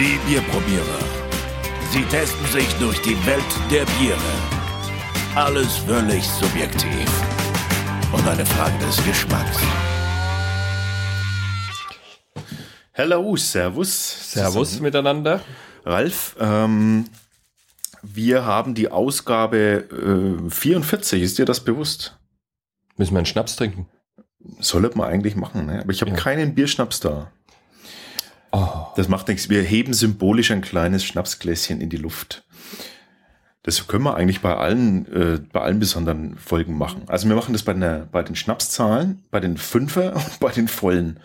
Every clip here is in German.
Die Bierprobierer. Sie testen sich durch die Welt der Biere. Alles völlig subjektiv. Und eine Frage des Geschmacks. Hello, Servus. Servus zusammen. miteinander. Ralf, ähm, wir haben die Ausgabe äh, 44. Ist dir das bewusst? Müssen wir einen Schnaps trinken? Sollte man eigentlich machen, ne? aber ich habe Ja. keinen Bierschnaps da. Oh. Das macht nichts. Wir heben symbolisch ein kleines Schnapsgläschen in die Luft. Das können wir eigentlich bei allen, äh, bei allen besonderen Folgen machen. Also wir machen das bei, der, bei den Schnapszahlen, bei den Fünfer und bei den Vollen.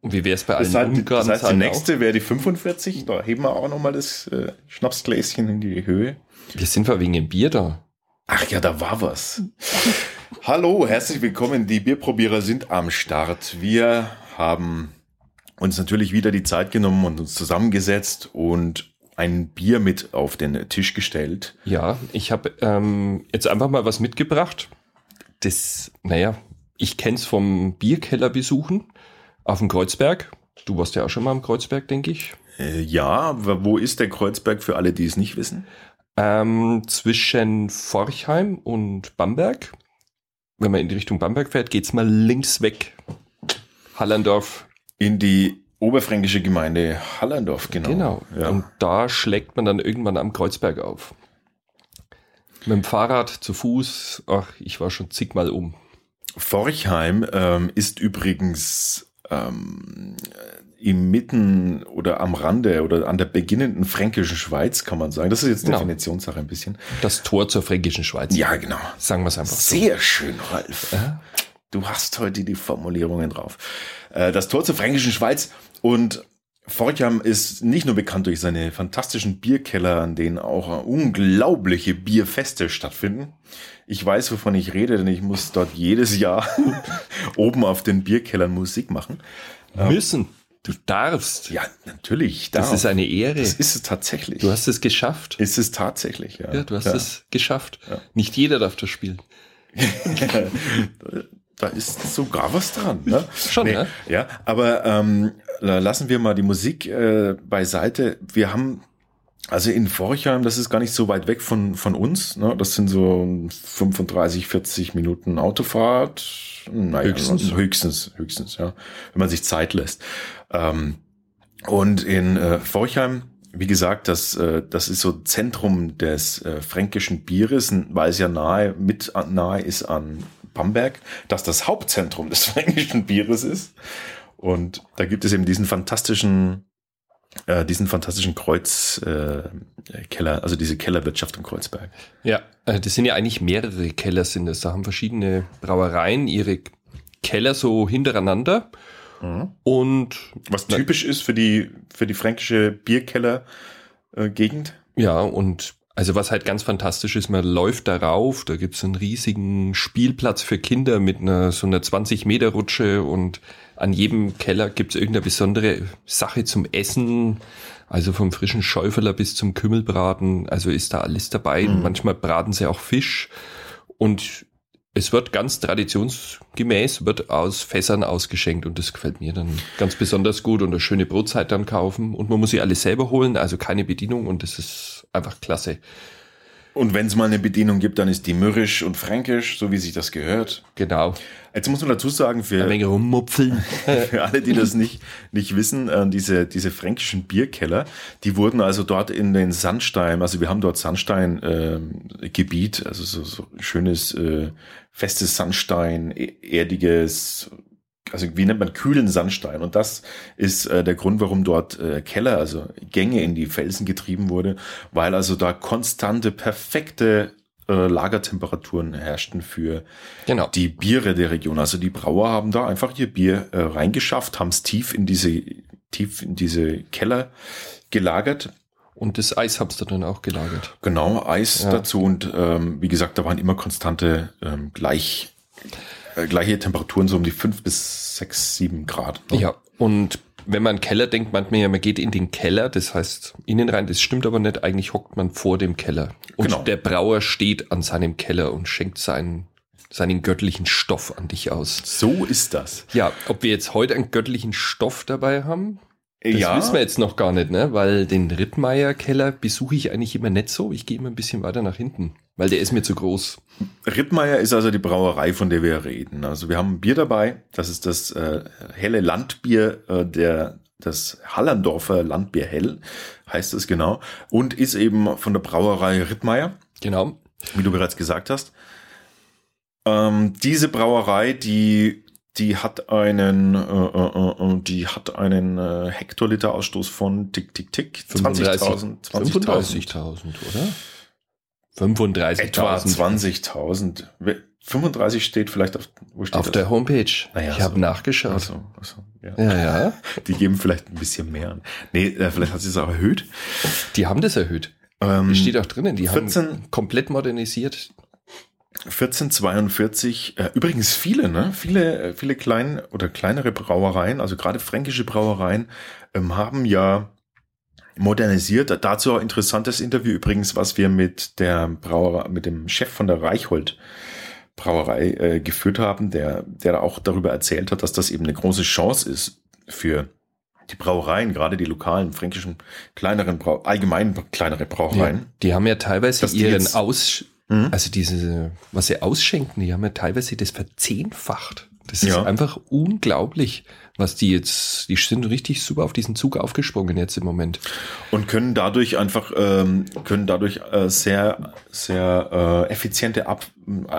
Und wie wäre es bei allen Das heißt, das Ungarn? heißt die nächste wäre die 45. Da heben wir auch nochmal das äh, Schnapsgläschen in die Höhe. Wir sind wir wegen dem Bier da. Ach ja, da war was. Hallo, herzlich willkommen. Die Bierprobierer sind am Start. Wir haben uns natürlich wieder die Zeit genommen und uns zusammengesetzt und ein Bier mit auf den Tisch gestellt. Ja, ich habe ähm, jetzt einfach mal was mitgebracht. Das, naja, ich kenn's vom Bierkeller besuchen auf dem Kreuzberg. Du warst ja auch schon mal am Kreuzberg, denke ich. Äh, ja, wo ist der Kreuzberg für alle, die es nicht wissen? Ähm, zwischen Forchheim und Bamberg. Wenn man in die Richtung Bamberg fährt, geht's mal links weg. Hallandorf. In die oberfränkische Gemeinde Hallandorf, genau. Genau. Ja. Und da schlägt man dann irgendwann am Kreuzberg auf. Mit dem Fahrrad, zu Fuß. Ach, ich war schon zigmal um. Forchheim ähm, ist übrigens ähm, im Mitten oder am Rande oder an der beginnenden fränkischen Schweiz, kann man sagen. Das ist jetzt Genau. Definitionssache ein bisschen. Das Tor zur fränkischen Schweiz. Ja, genau. Sagen wir es einfach so. Sehr schön, Ralf. Ja. Du hast heute die Formulierungen drauf. Äh, Das Tor zur fränkischen Schweiz und Forchheim ist nicht nur bekannt durch seine fantastischen Bierkeller, an denen auch unglaubliche Bierfeste stattfinden. Ich weiß, wovon ich rede, denn ich muss dort jedes Jahr oben auf den Bierkellern Musik machen. Müssen. Du darfst. Ja, natürlich. das darf. ist eine Ehre. Das ist es tatsächlich. du hast es geschafft. ist es tatsächlich, ja. Ja, du hast ja. es geschafft. Ja. Nicht jeder darf das spielen. da ist sogar was dran. Ne? Schon, ne? Ja, aber ähm, lassen wir mal die Musik äh, beiseite. Wir haben also in Forchheim, das ist gar nicht so weit weg von, von uns. Ne? Das sind so 35, 40 Minuten Autofahrt. Naja, Höchstens. Höchstens, höchstens, ja. Wenn man sich Zeit lässt. Ähm, und in äh, Forchheim, wie gesagt, das, äh, das ist so Zentrum des äh, fränkischen Bieres, weil es ja nahe, mit nahe ist an Bamberg, dass das Hauptzentrum des fränkischen Bieres ist. Und da gibt es eben diesen fantastischen, äh, diesen fantastischen Kreuzkeller, äh, Keller, also diese Kellerwirtschaft im Kreuzberg. Ja, äh, das sind ja eigentlich mehrere Keller sind das. Da haben verschiedene Brauereien ihre Keller so hintereinander. Und Was typisch ist für die, für die fränkische Bierkeller-Gegend. Ja, und also was halt ganz fantastisch ist, man läuft darauf, da gibt's einen riesigen Spielplatz für Kinder mit einer so einer 20 Meter Rutsche und an jedem Keller gibt's irgendeine besondere Sache zum Essen, also vom frischen Schäuferler bis zum Kümmelbraten, also ist da alles dabei. Manchmal braten sie auch Fisch. Und es wird ganz traditionsgemäß, wird aus Fässern ausgeschenkt und das gefällt mir dann ganz besonders gut. Und eine schöne Brotzeit dann kaufen. Und man muss sie alles selber holen, also keine Bedienung. Und das ist einfach klasse. Und wenn es mal eine Bedienung gibt, dann ist die mürrisch und fränkisch, so wie sich das gehört. Genau. Jetzt muss man dazu sagen, Ein für, wenig rummupfeln. für alle, die das nicht, nicht wissen, äh, diese, diese fränkischen Bierkeller, die wurden also dort in den Sandstein, also wir haben dort Sandsteingebiet, also so, so schönes, äh, festes Sandstein, e- erdiges, also wie nennt man kühlen Sandstein. Und das ist äh, der Grund, warum dort äh, Keller, also Gänge in die Felsen getrieben wurde, weil also da konstante, perfekte äh, Lagertemperaturen herrschten für Genau. die Biere der Region. Also die Brauer haben da einfach ihr Bier äh, reingeschafft, haben es tief in diese tief in diese Keller gelagert. Und das Eis hab's da dann auch gelagert. Genau, Eis Ja. dazu und ähm, wie gesagt, da waren immer konstante ähm, gleich äh, gleiche Temperaturen so um die fünf bis sechs, sieben Grad. ne? Ja, und wenn man Keller denkt, meint man ja, man geht in den Keller, das heißt innen rein, das stimmt aber nicht, eigentlich hockt man vor dem Keller. Und Genau. der Brauer steht an seinem Keller und schenkt seinen, seinen göttlichen Stoff an dich aus. So ist das. Ja, ob wir jetzt heute einen göttlichen Stoff dabei haben, Das ja, wissen wir jetzt noch gar nicht, ne? Weil den Rittmeier-Keller besuche ich eigentlich immer nicht so. Ich gehe immer ein bisschen weiter nach hinten, weil der ist mir zu groß. Rittmeier ist also die Brauerei, von der wir reden. Also wir haben ein Bier dabei. Das ist das äh, helle Landbier äh, der das Hallandorfer Landbier Hell heißt es genau und ist eben von der Brauerei Rittmeier, Genau. wie du bereits gesagt hast. Ähm, diese Brauerei, die die hat einen, äh, äh, äh, die hat einen äh, Hektoliter Ausstoß von tick tick tick 20.000 20.000 35.000, oder? 35.000. etwa 20.000. 35 steht vielleicht auf wo steht Auf das? der Homepage. Naja, ich habe so. nachgeschaut. Achso, achso, ja. Ja, ja. Die geben vielleicht ein bisschen mehr an. Nee, äh, vielleicht hat sie es auch erhöht. Die haben das erhöht. Ähm, Das steht auch drinnen. Die 14 haben komplett modernisiert. 1442, äh, übrigens viele, ne? Viele, äh, viele klein oder kleinere Brauereien, also gerade fränkische Brauereien, ähm, haben ja modernisiert. Dazu auch interessantes Interview übrigens, was wir mit der Brauerei, mit dem Chef von der Reichhold Brauerei äh, geführt haben, der, der auch darüber erzählt hat, dass das eben eine große Chance ist für die Brauereien, gerade die lokalen fränkischen kleineren Brau allgemein kleinere Brauereien. Die haben ja teilweise ihren Aus, Mhm. also diese, was sie ausschenken, die haben ja teilweise das verzehnfacht. Das ist Ja. einfach unglaublich, was die jetzt, die sind richtig super auf diesen Zug aufgesprungen jetzt im Moment. und können dadurch einfach ähm, können dadurch äh, sehr sehr äh, effiziente ab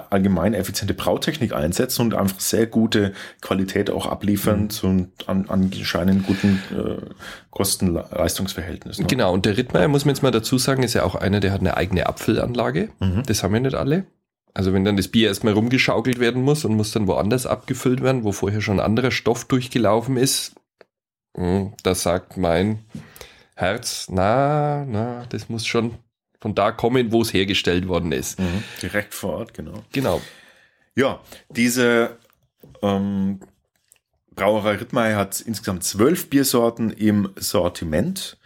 allgemein effiziente Brautechnik einsetzen und einfach sehr gute Qualität auch abliefern zu an, anscheinend guten äh, Kosten-Leistungsverhältnis. Ne? Genau, und der Rittmeier, muss man jetzt mal dazu sagen, ist ja auch einer, der hat eine eigene Apfelanlage. Mhm. Das haben ja nicht alle. Also wenn dann das Bier erstmal rumgeschaukelt werden muss und muss dann woanders abgefüllt werden, wo vorher schon ein anderer Stoff durchgelaufen ist, hm, da sagt mein Herz, na, na, das muss schon von da kommen, wo es hergestellt worden ist. Mhm. Direkt vor Ort, genau. Genau. Ja, diese ähm, Brauerei Rittmeier hat insgesamt zwölf Biersorten im Sortiment.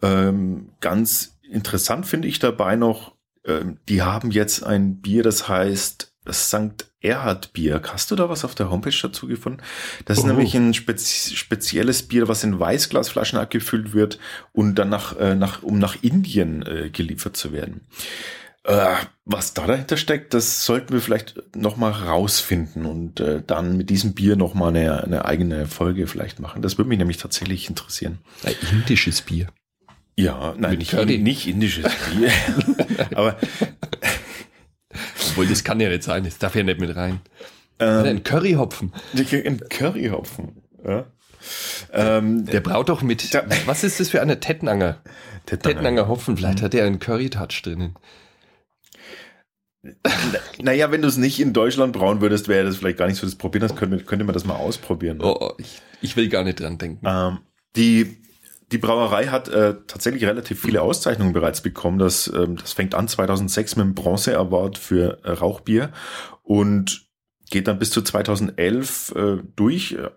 Ähm, ganz interessant finde ich dabei noch, ähm, die haben jetzt ein Bier, das heißt St. Erhard Bier. Hast du da was auf der Homepage dazu gefunden? Das ist Oh. nämlich ein spezi spezielles Bier, was in Weißglasflaschen abgefüllt wird und dann nach, äh, nach um nach Indien äh, geliefert zu werden. Äh, was da dahinter steckt, das sollten wir vielleicht noch mal rausfinden und äh, dann mit diesem Bier noch mal eine, eine eigene Folge vielleicht machen. Das würde mich nämlich tatsächlich interessieren. Ein indisches Bier. Ja, nein, nicht, Curry. nicht indisches Bier, aber Obwohl, das kann ja nicht sein, das darf ja nicht mit rein. ähm, Ein Curryhopfen. ein Curryhopfen. Ja. Ähm, Der braut doch mit, Da- was ist das für eine Tettnanger? Tettnanger Hopfen, vielleicht hat er einen Curry-Touch drinnen. Naja, wenn du es nicht in Deutschland brauen würdest, wäre das vielleicht gar nicht so das Probieren. Das könnte, könnte man das mal ausprobieren. Oh, oh, ich, ich will gar nicht dran denken. Ähm, die, die Brauerei hat äh, tatsächlich relativ viele Auszeichnungen bereits bekommen. Das, ähm, das fängt an 2006 mit dem Bronze Award für äh, Rauchbier und geht dann bis zu 2011 äh, durch. Äh,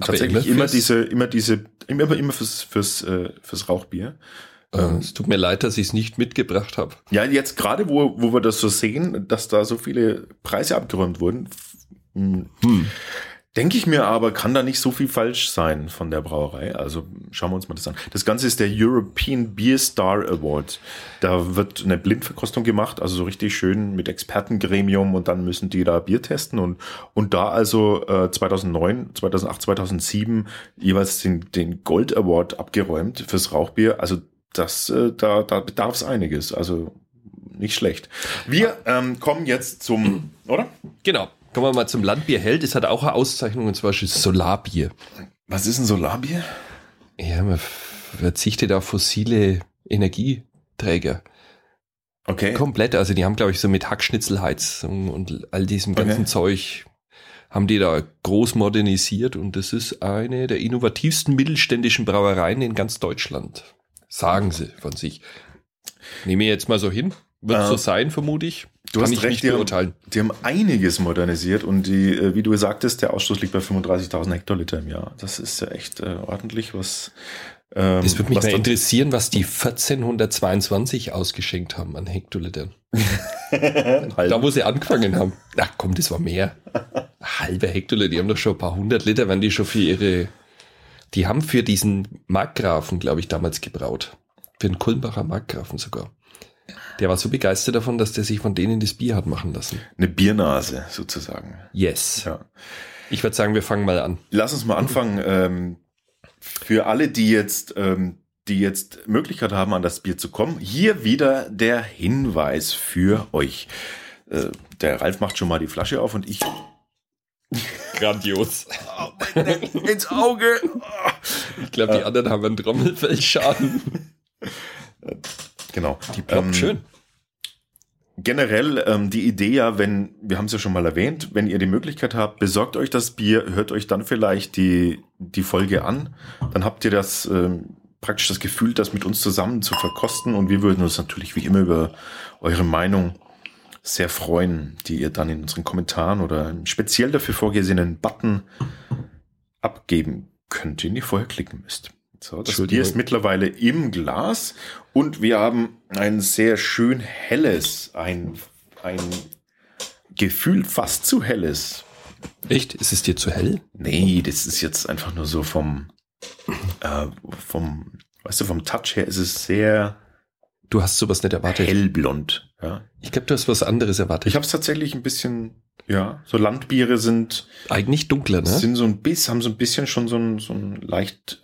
tatsächlich immer immer, fürs- diese, immer diese, immer, immer fürs, fürs, äh, fürs Rauchbier. Äh, es tut mir leid, dass ich es nicht mitgebracht habe. Ja, jetzt gerade, wo, wo wir das so sehen, dass da so viele Preise abgeräumt wurden, hm, denke ich mir aber, kann da nicht so viel falsch sein von der Brauerei. Also schauen wir uns mal das an. Das Ganze ist der European Beer Star Award. Da wird eine Blindverkostung gemacht, also so richtig schön mit Expertengremium und dann müssen die da Bier testen und, und da also äh, 2009, 2008, 2007 jeweils den, den Gold Award abgeräumt fürs Rauchbier. Also das, äh, da, da bedarf es einiges. Also nicht schlecht. Wir ähm, kommen jetzt zum, oder? Genau. Kommen wir mal zum Landbier Held. Es hat auch eine Auszeichnung und zwar ist Solarbier. Was ist ein Solarbier? Ja, man verzichtet auf fossile Energieträger. Okay. Komplett. Also die haben, glaube ich, so mit Hackschnitzelheizung und all diesem ganzen Okay. Zeug haben die da groß modernisiert und das ist eine der innovativsten mittelständischen Brauereien in ganz Deutschland. Sagen sie von sich. Nehme ich jetzt mal so hin. Wird Äh, so sein, vermute ich. Du Kann hast recht, nicht die haben, die haben einiges modernisiert und die, äh, wie du sagtest, der Ausstoß liegt bei 35.000 Hektoliter im Jahr. Das ist ja echt äh, ordentlich, was. Ähm, Es würde mich mal interessieren, was die 1422 ausgeschenkt haben an Hektolitern. Da, wo sie angefangen haben. Ach komm, das war mehr. Halbe Hektoliter, die haben doch schon ein paar hundert Liter, wenn die schon für ihre Die haben für diesen Markgrafen, glaube ich, damals gebraut. Für den Kulmbacher Markgrafen sogar. Der war so begeistert davon, dass der sich von denen das Bier hat machen lassen. Eine Biernase sozusagen. Yes. Ja. Ich würde sagen, wir fangen mal an. Lass uns mal anfangen. Ähm, für alle, die jetzt, ähm, die jetzt Möglichkeit haben, an das Bier zu kommen, hier wieder der Hinweis für euch. Äh, der Ralf macht schon mal die Flasche auf und ich Grandios. ins Auge. Ich glaube, die anderen haben einen Trommelfellschaden. Genau. Die ploppt Ähm, schön. Generell ähm, die Idee ja, wenn, wir haben es ja schon mal erwähnt, wenn ihr die Möglichkeit habt, besorgt euch das Bier, hört euch dann vielleicht die, die Folge an, dann habt ihr das ähm, praktisch das Gefühl, das mit uns zusammen zu verkosten und wir würden uns natürlich wie immer über eure Meinung sehr freuen, die ihr dann in unseren Kommentaren oder speziell dafür vorgesehenen Button abgeben könnt, den ihr vorher klicken müsst. So, das. Bier ist mittlerweile im Glas und wir haben ein sehr schön helles, ein, ein gefühlt fast zu helles. Echt? Ist es dir zu hell? Nee, das ist jetzt einfach nur so vom, äh, vom, weißt du, vom Touch her ist es sehr Du hast sowas nicht erwartet. hellblond. Ja. Ich glaube, du hast was anderes erwartet. Ich habe es tatsächlich ein bisschen, ja, so Landbiere sind, Eigentlich dunkler, ne? sind so ein bisschen, haben so ein bisschen schon so einen, so einen leicht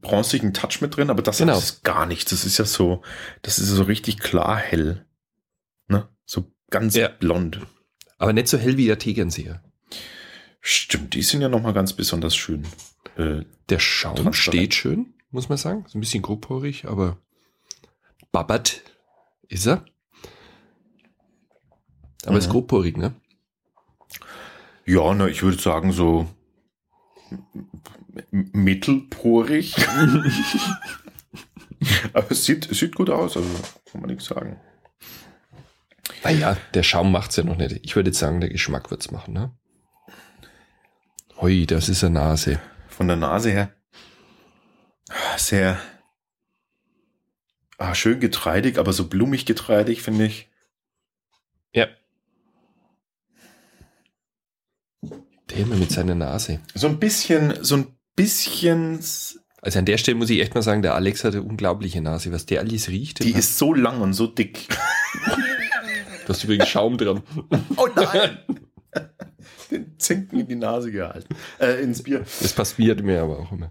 bronzigen Touch mit drin, aber das Genau. ist gar nichts. Das ist ja so, das ist so richtig klar hell. Ne? So ganz Ja. blond. Aber nicht so hell wie der Tegernseher. Stimmt, die sind ja nochmal ganz besonders schön. Äh, Der Schaum steht schön, muss man sagen. So ein bisschen grobporig, aber babbert ist er. Aber ist Mhm. grobporig, ne? ja, ne, ich würde sagen so mittelporig. aber es sieht, es sieht gut aus, also kann man nichts sagen. Naja, der Schaum macht's ja noch nicht. Ich würde jetzt sagen, der Geschmack wird's machen, ne? Hui, das ist eine Nase. Von der Nase her sehr ah, schön getreidig, aber so blumig getreidig, finde ich. Ja. Der immer mit seiner Nase. So ein bisschen, so ein bisschen, Also an der Stelle muss ich echt mal sagen, der Alex hat eine unglaubliche Nase. Was der alles riecht. die ist so lang und so dick. du hast übrigens Schaum dran. Oh nein! Den Zinken in die Nase gehalten. Äh, ins Bier. Das passiert mir aber auch immer.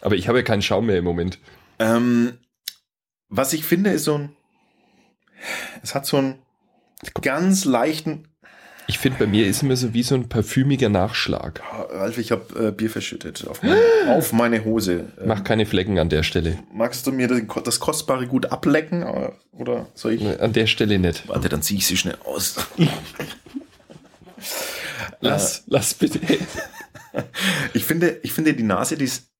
Aber ich habe ja keinen Schaum mehr im Moment. Ähm, was ich finde, ist so ein. Es hat so einen ganz leichten. Ich finde, bei mir ist immer so wie so ein parfümiger Nachschlag. Ralf, ich habe äh, Bier verschüttet auf meine, auf meine Hose. Ähm, Mach keine Flecken an der Stelle. magst du mir den, das kostbare Gut ablecken? Oder- Oder soll ich. An der Stelle nicht. Warte, dann ziehe ich sie schnell aus. Lass, lass bitte. Ich finde, ich finde die Nase, die ist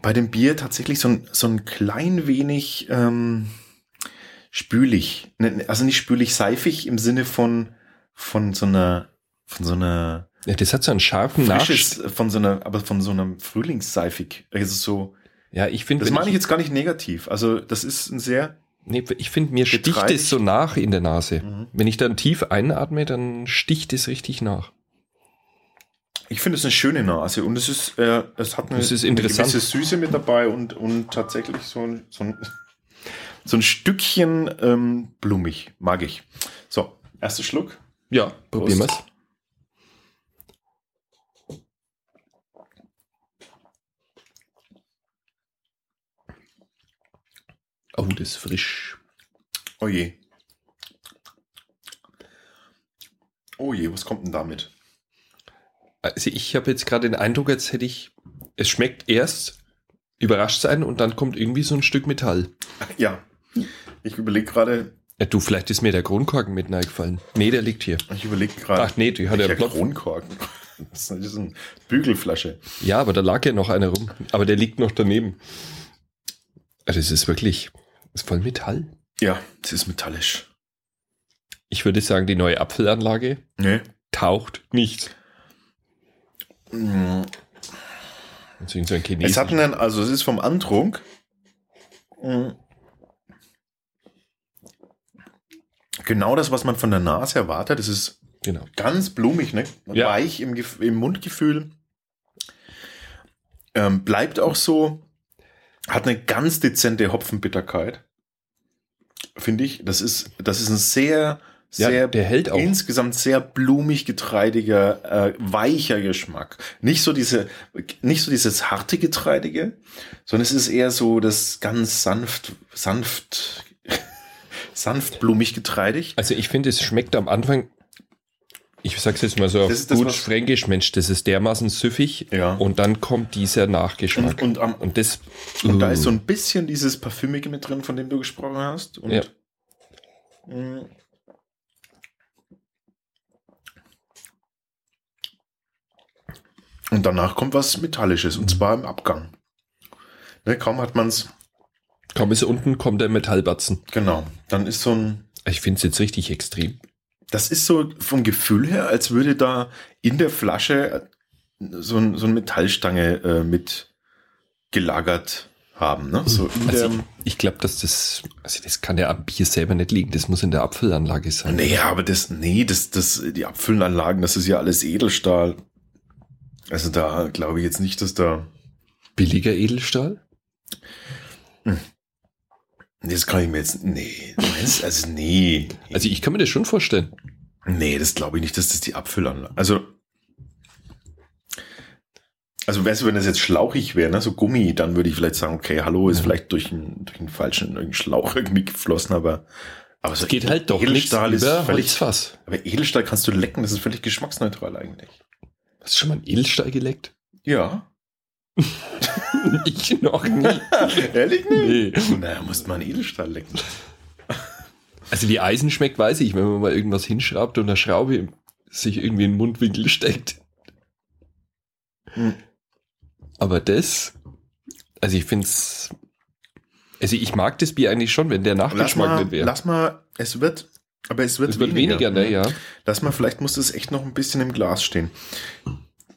bei dem Bier tatsächlich so ein, so ein klein wenig ähm, spülig. Ne, Also nicht spülig, seifig im Sinne von, von so einer, von so einer Ja, das hat so einen scharfen frisches, von so einer, aber von so einem Frühlingsseifig. Also so, Ja, ich finde, das meine ich jetzt gar nicht negativ. Also das ist ein sehr, Nee, ich finde, mir sticht Getreidig. es so nach in der Nase. Mhm. Wenn ich dann tief einatme, dann sticht es richtig nach. ich finde es eine schöne Nase und es ist, äh, es hat eine, Das ist eine gewisse Süße mit dabei und, und tatsächlich so ein, so ein, so ein Stückchen ähm, blumig. Mag ich. So, erster Schluck. Ja, probieren Prost. wir's. Oh, das ist frisch. Oh je. Oh je, was kommt denn damit? Also ich habe jetzt gerade den Eindruck, als hätte ich, es schmeckt erst überrascht sein und dann kommt irgendwie so ein Stück Metall. Ja, ich überlege gerade, Ja, du, vielleicht ist mir der Kronkorken mit gefallen. Nee, der liegt hier. ich überlege gerade. Ach nee, die hat ja Plopf. Kronkorken. Das ist eine Bügelflasche. Ja, aber da lag ja noch einer rum. Aber der liegt noch daneben. Also es ist wirklich, ist voll Metall. Ja, es ist metallisch. Ich würde sagen, die neue Apfelanlage Nee. taucht nicht. Deswegen so. Es hat einen, also es ist vom Antrunk. mm, Genau das, was man von der Nase erwartet. Es ist genau. ganz blumig, ne? Ja. weich im, im Mundgefühl. Ähm, bleibt auch so, hat eine ganz dezente Hopfenbitterkeit. Finde ich. Das ist, das ist ein sehr, Ja, sehr, der hält auch. insgesamt sehr blumig getreidiger, äh, weicher Geschmack. Nicht so diese, nicht so dieses harte Getreidige, sondern es ist eher so das ganz sanft, sanft, sanft blumig getreidig. Also ich finde, es schmeckt am Anfang, ich sag's jetzt mal so auf Das ist das, gut fränkisch, Mensch, das ist dermaßen süffig Ja. und dann kommt dieser Nachgeschmack. Und, und, am, Und das, Und da ist so Uh. ein bisschen dieses Parfümige mit drin, von dem du gesprochen hast. Und Ja. mh, Und danach kommt was Metallisches, und zwar im Abgang. Ne, kaum hat man es, kaum ist unten, kommt der Metallbatzen. genau, dann ist so ein, Ich finde es jetzt richtig extrem. das ist so vom Gefühl her, als würde da in der Flasche so, ein, so eine Metallstange äh, mit gelagert haben. Ne? So Also ich, ich glaube, dass das, also das kann ja am Bier selber nicht liegen. Das muss in der Apfelanlage sein. Nee, aber das, nee, das, das, die Abfüllanlagen, das ist ja alles Edelstahl. Also da glaube ich jetzt nicht, dass da. Billiger Edelstahl? Nee, Das kann ich mir jetzt. Nee, meinst, also nee. Also ich kann mir das schon vorstellen. Nee, das glaube ich nicht, dass das die Abfüllanlage. Also. Also weißt du, wenn das jetzt schlauchig wäre, ne, so Gummi, dann würde ich vielleicht sagen, okay, hallo, ist vielleicht durch einen, durch einen falschen Schlauch irgendwie geflossen, aber. Aber so Es geht halt doch nichts Edelstahl ist über völlig. Holzfass. Aber Edelstahl kannst du lecken, das ist völlig geschmacksneutral eigentlich. Hast du schon mal einen Edelstahl geleckt? Ja. ich noch nie. Ehrlich nicht? Nee. Naja, muss man Edelstahl lecken. Also wie Eisen schmeckt, weiß ich, wenn man mal irgendwas hinschraubt und eine Schraube sich irgendwie in den Mundwinkel steckt. Hm. Aber das, also ich finde es, also ich mag das Bier eigentlich schon, wenn der Lass Nachgeschmack mal, nicht wäre. lass mal, es wird, aber es wird, Es wird weniger, ne, ja. Lass mal, vielleicht muss es echt noch ein bisschen im Glas stehen.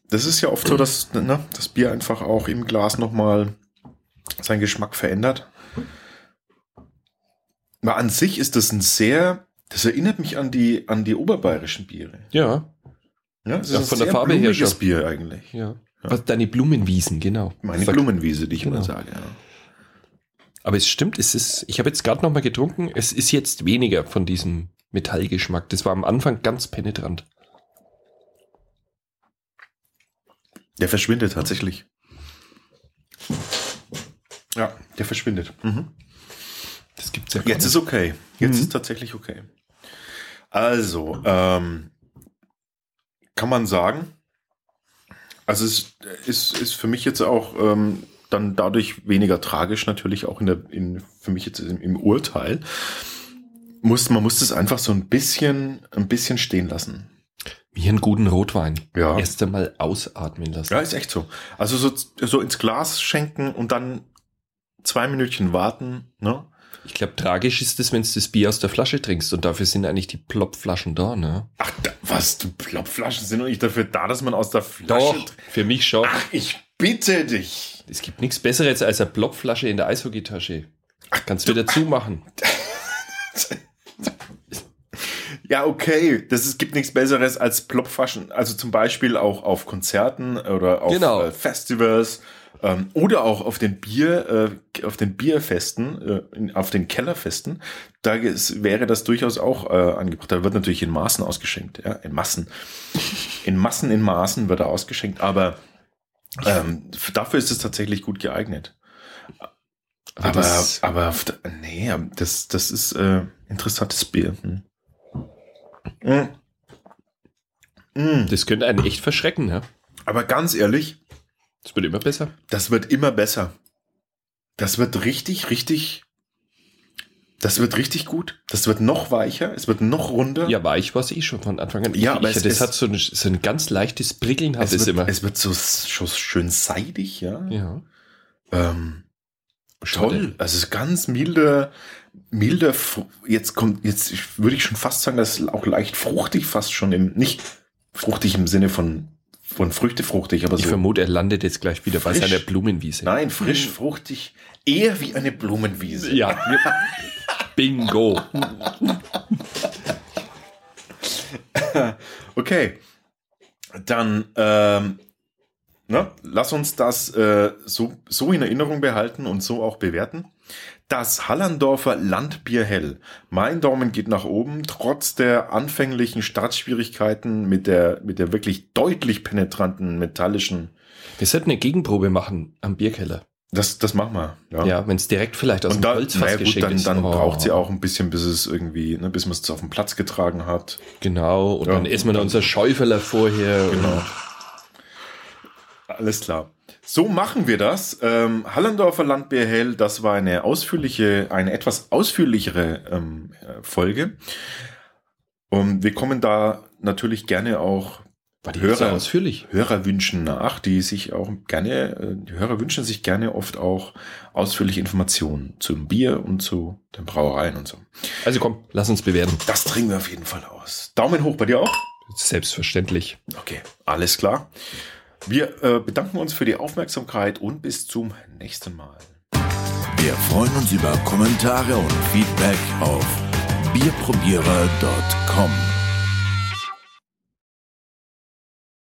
Das ist ja oft so, dass ne, das Bier einfach auch im Glas nochmal seinen Geschmack verändert. Aber an sich ist das ein sehr, das erinnert mich an die, an die oberbayerischen Biere. Ja, Ja, das Ja, ein von der sehr Farbe her blumiges schon. Bier eigentlich. ja. Was, deine Blumenwiesen, genau. Meine Sag- Blumenwiese, die ich Genau. immer sage. Ja. Aber es stimmt, es ist, ich habe jetzt gerade noch mal getrunken, es ist jetzt weniger von diesem Metallgeschmack. Das war am Anfang ganz penetrant. Der verschwindet tatsächlich. Ja, der verschwindet. Mhm. Das gibt's ja Jetzt ist okay. Jetzt Mhm. ist tatsächlich okay. Also, ähm, kann man sagen, also es ist, ist für mich jetzt auch ähm, dann dadurch weniger tragisch natürlich auch in der, in, für mich jetzt im, im Urteil. Muss, man muss das einfach so ein bisschen, ein bisschen stehen lassen. Wie einen guten Rotwein. Ja. Erst einmal ausatmen lassen. Ja, ist echt so. Also so, so ins Glas schenken und dann zwei Minütchen warten, ne? Ich glaube, tragisch ist es, wenn du das Bier aus der Flasche trinkst und dafür sind eigentlich die Plopflaschen da, ne? Ach, da, was, du Plopflaschen sind doch nicht dafür da, dass man aus der Flasche... Doch, für mich schon. Ach, ich bitte dich. Es gibt nichts Besseres als eine Plopflasche in der Eishockeytasche. Kannst wieder zumachen. Ja, okay, das ist, gibt nichts Besseres als Plopflaschen, also zum Beispiel auch auf Konzerten oder auf Genau. äh, Festivals ähm, oder auch auf den Bier, äh, auf den Bierfesten, äh, in, auf den Kellerfesten. Da ist, wäre das durchaus auch äh, angebracht. Da wird natürlich in Maßen ausgeschenkt, ja, in Massen, in Massen, in Maßen wird er ausgeschenkt, aber ähm, dafür ist es tatsächlich gut geeignet. Aber, aber, auf der- nee, das, das ist äh, interessantes Bier. Hm. Mm. Das könnte einen echt verschrecken, ne? Aber ganz ehrlich, Das wird immer besser. das wird immer besser. Das wird richtig, richtig, das wird richtig gut. Das wird noch weicher, es wird noch runder. Ja, weich war es eh schon von Anfang an. Ja, ich, aber ich, es das ist- hat so ein, so ein ganz leichtes Prickeln hat es, es, wird, immer. es wird so, so schön seidig, ja. ja. Ähm, toll. Also es ist ganz milder, milder, jetzt kommt, jetzt ich- würde ich schon fast sagen, das ist auch leicht fruchtig, fast schon im, nicht fruchtig im Sinne von, von Früchte fruchtig, aber Ich so. vermute, er landet jetzt gleich wieder bei Frisch. seiner Blumenwiese. Nein, frisch, fruchtig, eher wie eine Blumenwiese. Ja. Bingo. Okay. Dann, ähm, ne, lass uns das äh, so, so in Erinnerung behalten und so auch bewerten. Das Hallandorfer Landbier hell. Mein Daumen geht nach oben, trotz der anfänglichen Startschwierigkeiten mit der, mit der wirklich deutlich penetranten metallischen. Wir sollten eine Gegenprobe machen am Bierkeller. Das, das machen wir. Ja, ja wenn es direkt vielleicht aus und dem Holzfass naja, gut, geschenkt dann, ist. dann Oh. braucht sie auch ein bisschen, bis es irgendwie, ne, bis man es auf den Platz getragen hat. Genau, und Ja. dann essen wir noch unser Schäufeler vorher. Genau. Alles klar. So machen wir das. Ähm, Hallandorfer Landbier hell, das war eine ausführliche, eine etwas ausführlichere ähm, äh, Folge. Und wir kommen da natürlich gerne auch Hörer, ausführlich? Hörerwünschen nach, die sich auch gerne, äh, die Hörer wünschen sich gerne oft auch ausführliche Informationen zum Bier und zu den Brauereien und so. Also komm, lass uns bewerten. Das trinken wir auf jeden Fall aus. Daumen hoch bei dir auch? Selbstverständlich. Okay, alles klar. Wir äh, bedanken uns für die Aufmerksamkeit und bis zum nächsten Mal. Wir freuen uns über Kommentare und Feedback auf bierprobierer.com.